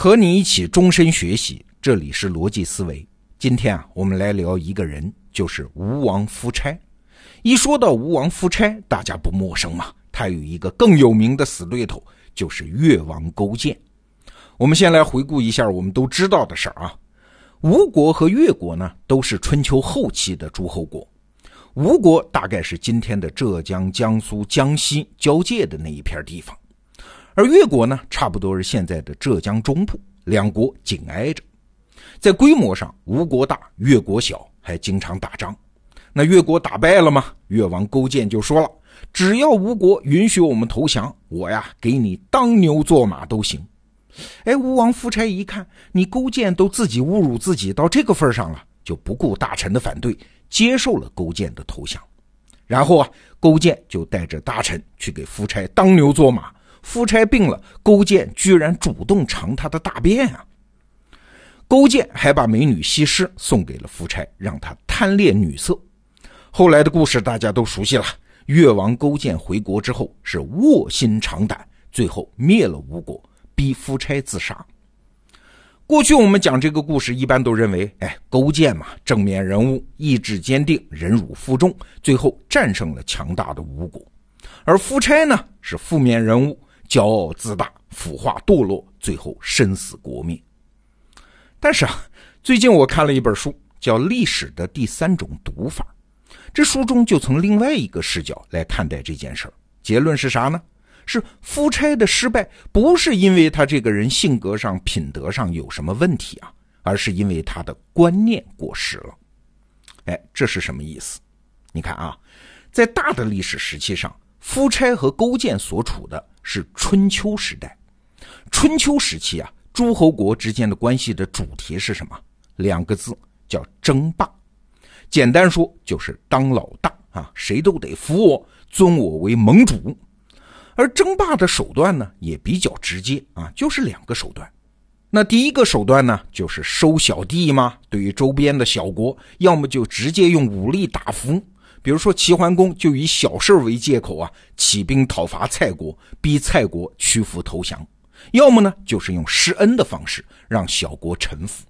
和你一起终身学习，这里是逻辑思维。今天啊，我们来聊一个人，就是吴王夫差。一说到吴王夫差，大家不陌生嘛。他有一个更有名的死对头，就是越王勾践。我们先来回顾一下我们都知道的事儿啊。吴国和越国呢，都是春秋后期的诸侯国。吴国大概是今天的浙江、江苏、江西交界的那一片地方。而越国呢，差不多是现在的浙江中部，两国紧挨着，在规模上，吴国大，越国小，还经常打仗。那越国打败了吗？越王勾践就说了：“只要吴国允许我们投降，我呀给你当牛做马都行。”哎，吴王夫差一看，你勾践都自己侮辱自己到这个份上了，就不顾大臣的反对，接受了勾践的投降。然后啊，勾践就带着大臣去给夫差当牛做马。夫差病了，勾践居然主动尝他的大便啊！勾践还把美女西施送给了夫差，让他贪恋女色。后来的故事大家都熟悉了。越王勾践回国之后是卧薪尝胆，最后灭了吴国，逼夫差自杀。过去我们讲这个故事，一般都认为，哎，勾践嘛，正面人物，意志坚定，忍辱负重，最后战胜了强大的吴国。而夫差呢，是负面人物。骄傲自大、腐化堕落，最后身死国灭。但是啊，最近我看了一本书，叫《历史的第三种读法》。这书中就从另外一个视角来看待这件事儿。结论是啥呢？是夫差的失败不是因为他这个人性格上、品德上有什么问题啊，而是因为他的观念过时了。哎，这是什么意思？你看啊，在大的历史时期上，夫差和勾践所处的。是春秋时代，春秋时期啊，诸侯国之间的关系的主题是什么？两个字，叫争霸。简单说就是当老大啊，谁都得服我，尊我为盟主。而争霸的手段呢，也比较直接啊，就是两个手段。那第一个手段呢，就是收小弟嘛。对于周边的小国，要么就直接用武力打服。比如说齐桓公就以小事为借口啊，起兵讨伐蔡国，逼蔡国屈服投降；要么呢，就是用施恩的方式让小国臣服。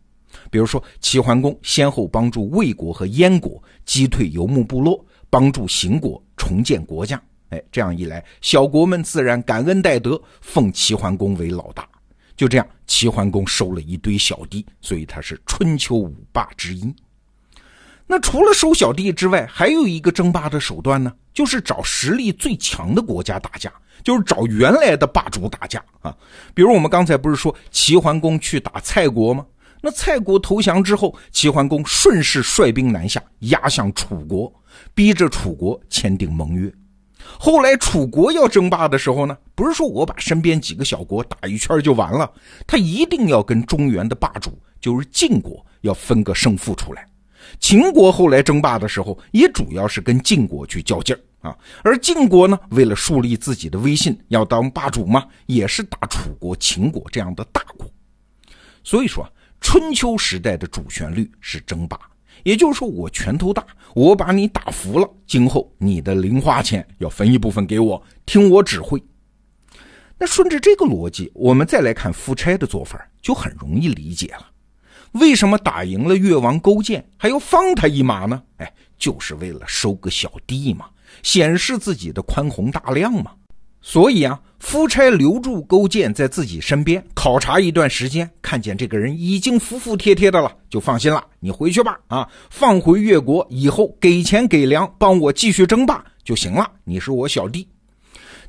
比如说齐桓公先后帮助魏国和燕国击退游牧部落，帮助邢国重建国家。哎，这样一来，小国们自然感恩戴德，奉齐桓公为老大。就这样，齐桓公收了一堆小弟，所以他是春秋五霸之一。那除了收小弟之外，还有一个争霸的手段呢，就是找实力最强的国家打架，就是找原来的霸主打架啊。比如我们刚才不是说齐桓公去打蔡国吗？那蔡国投降之后，齐桓公顺势率兵南下，压向楚国，逼着楚国签订盟约。后来楚国要争霸的时候呢，不是说我把身边几个小国打一圈就完了，他一定要跟中原的霸主，就是晋国，要分个胜负出来。秦国后来争霸的时候，也主要是跟晋国去较劲儿啊。而晋国呢，为了树立自己的威信，要当霸主嘛，也是打楚国、秦国这样的大国。所以说，春秋时代的主旋律是争霸，也就是说，我拳头大，我把你打服了，今后你的零花钱要分一部分给我，听我指挥。那顺着这个逻辑，我们再来看夫差的做法，就很容易理解了。为什么打赢了越王勾践还要放他一马呢？哎，就是为了收个小弟嘛，显示自己的宽宏大量嘛。所以啊，夫差留住勾践在自己身边考察一段时间，看见这个人已经服服帖帖的了，就放心了。你回去吧，啊，放回越国以后给钱给粮，帮我继续争霸就行了。你是我小弟。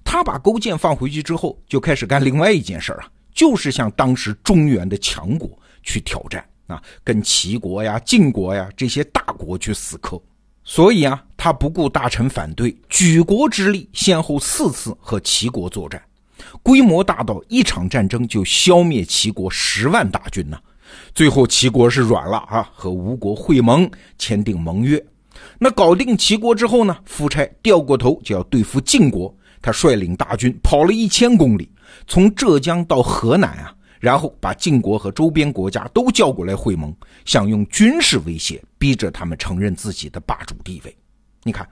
他把勾践放回去之后，就开始干另外一件事啊，就是向当时中原的强国去挑战。啊，跟齐国呀、晋国呀这些大国去死磕，所以啊，他不顾大臣反对，举国之力，先后四次和齐国作战，规模大到一场战争就消灭齐国十万大军呢。最后齐国是软了啊，和吴国会盟，签订盟约。那搞定齐国之后呢，夫差掉过头就要对付晋国，他率领大军跑了一千公里，从浙江到河南啊。然后把晋国和周边国家都叫过来会盟，想用军事威胁逼着他们承认自己的霸主地位。你看，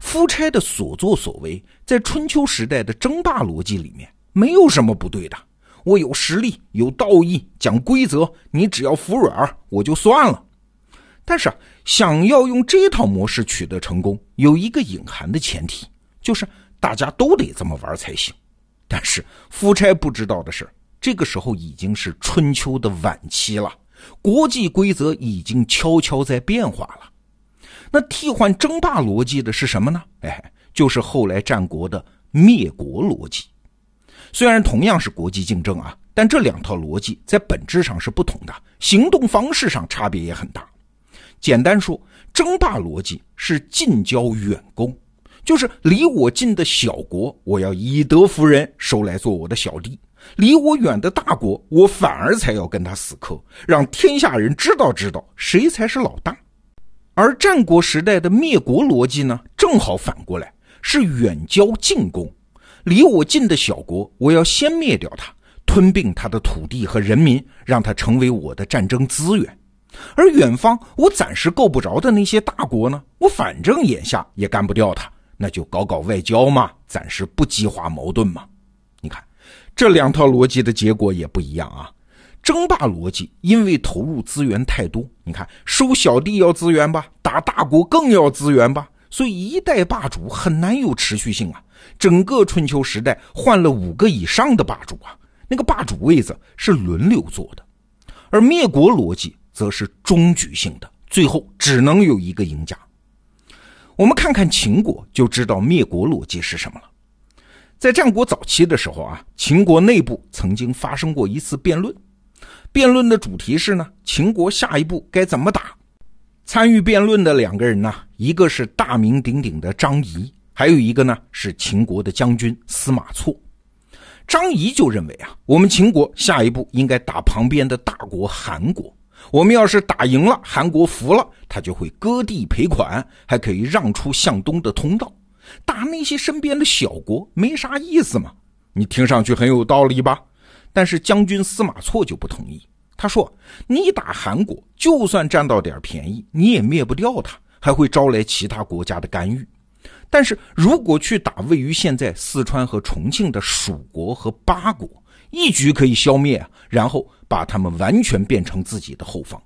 夫差的所作所为，在春秋时代的争霸逻辑里面没有什么不对的。我有实力，有道义，讲规则，你只要服软我就算了。但是，想要用这套模式取得成功，有一个隐含的前提，就是大家都得这么玩才行。但是夫差不知道的是，这个时候已经是春秋的晚期了，国际规则已经悄悄在变化了。那替换争霸逻辑的是什么呢？哎，就是后来战国的灭国逻辑。虽然同样是国际竞争啊，但这两套逻辑在本质上是不同的，行动方式上差别也很大。简单说，争霸逻辑是近交远攻，就是离我近的小国，我要以德服人，收来做我的小弟；离我远的大国，我反而才要跟他死磕，让天下人知道知道谁才是老大。而战国时代的灭国逻辑呢，正好反过来，是远交近攻，离我近的小国，我要先灭掉他，吞并他的土地和人民，让他成为我的战争资源。而远方我暂时够不着的那些大国呢？我反正眼下也干不掉他，那就搞搞外交嘛，暂时不激化矛盾嘛。你看，这两套逻辑的结果也不一样啊。争霸逻辑因为投入资源太多，你看收小弟要资源吧，打大国更要资源吧，所以一代霸主很难有持续性啊。整个春秋时代换了五个以上的霸主啊，那个霸主位子是轮流坐的，而灭国逻辑。则是终局性的，最后只能有一个赢家。我们看看秦国，就知道灭国逻辑是什么了。在战国早期的时候啊，秦国内部曾经发生过一次辩论，辩论的主题是呢，秦国下一步该怎么打。参与辩论的两个人呢，一个是大名鼎鼎的张仪，还有一个呢是秦国的将军司马错。张仪就认为啊，我们秦国下一步应该打旁边的大国韩国。我们要是打赢了，韩国服了，他就会割地赔款，还可以让出向东的通道。打那些身边的小国没啥意思嘛？你听上去很有道理吧？但是将军司马错就不同意。他说：“你打韩国，就算占到点便宜，你也灭不掉他，还会招来其他国家的干预。但是如果去打位于现在四川和重庆的蜀国和八国，一举可以消灭，然后。”把他们完全变成自己的后方，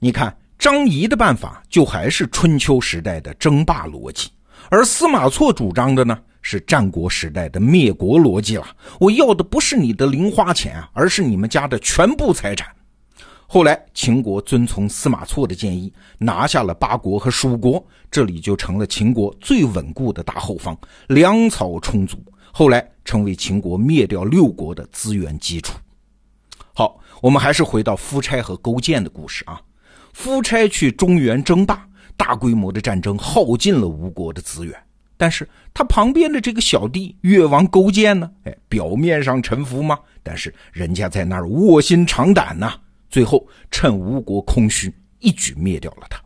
你看张仪的办法就还是春秋时代的争霸逻辑，而司马错主张的呢是战国时代的灭国逻辑了。我要的不是你的零花钱，而是你们家的全部财产。后来秦国遵从司马错的建议，拿下了八国和蜀国，这里就成了秦国最稳固的大后方，粮草充足，后来成为秦国灭掉六国的资源基础。好，我们还是回到夫差和勾践的故事啊。夫差去中原争霸，大规模的战争耗尽了吴国的资源，但是他旁边的这个小弟越王勾践呢？哎，表面上臣服吗？但是人家在那儿卧薪尝胆呐。最后趁吴国空虚，一举灭掉了他。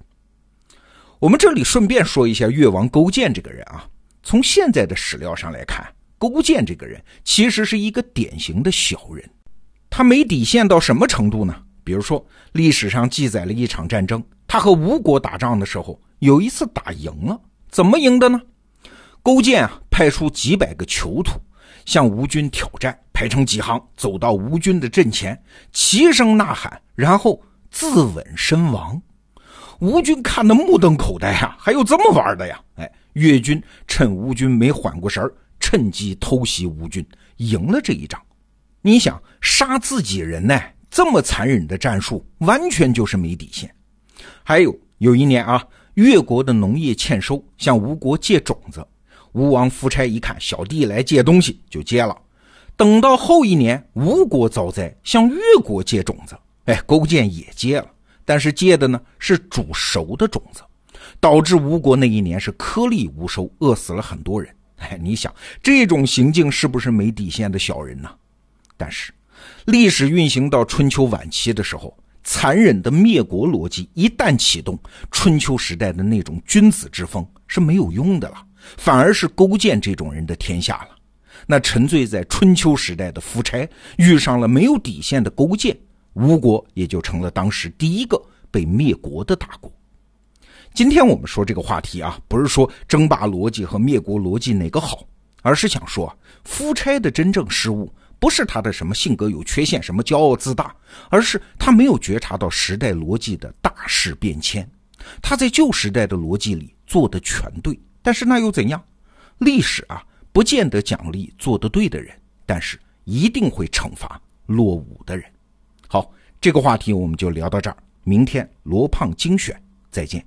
我们这里顺便说一下越王勾践这个人啊，从现在的史料上来看，勾践这个人其实是一个典型的小人。他没底线到什么程度呢？比如说，历史上记载了一场战争，他和吴国打仗的时候，有一次打赢了。怎么赢的呢？勾践啊，派出几百个囚徒向吴军挑战，排成几行，走到吴军的阵前，齐声呐喊，然后自刎身亡。吴军看得目瞪口呆啊，还有这么玩的呀？哎，越军趁吴军没缓过神趁机偷袭吴军，赢了这一仗。你想杀自己人呢？这么残忍的战术，完全就是没底线。还有有一年啊，越国的农业欠收，向吴国借种子。吴王夫差一看小弟来借东西，就接了。等到后一年，吴国遭灾，向越国借种子，哎，勾践也借了，但是借的呢是煮熟的种子，导致吴国那一年是颗粒无收，饿死了很多人。哎，你想这种行径是不是没底线的小人呢？但是，历史运行到春秋晚期的时候，残忍的灭国逻辑一旦启动，春秋时代的那种君子之风是没有用的了，反而是勾践这种人的天下了。那沉醉在春秋时代的夫差遇上了没有底线的勾践，吴国也就成了当时第一个被灭国的大国。今天我们说这个话题啊，不是说争霸逻辑和灭国逻辑哪个好，而是想说夫差的真正失误。不是他的什么性格有缺陷，什么骄傲自大，而是他没有觉察到时代逻辑的大势变迁。他在旧时代的逻辑里做的全对，但是那又怎样？历史啊，不见得奖励做得对的人，但是一定会惩罚落伍的人。好，这个话题我们就聊到这儿，明天罗胖精选，再见。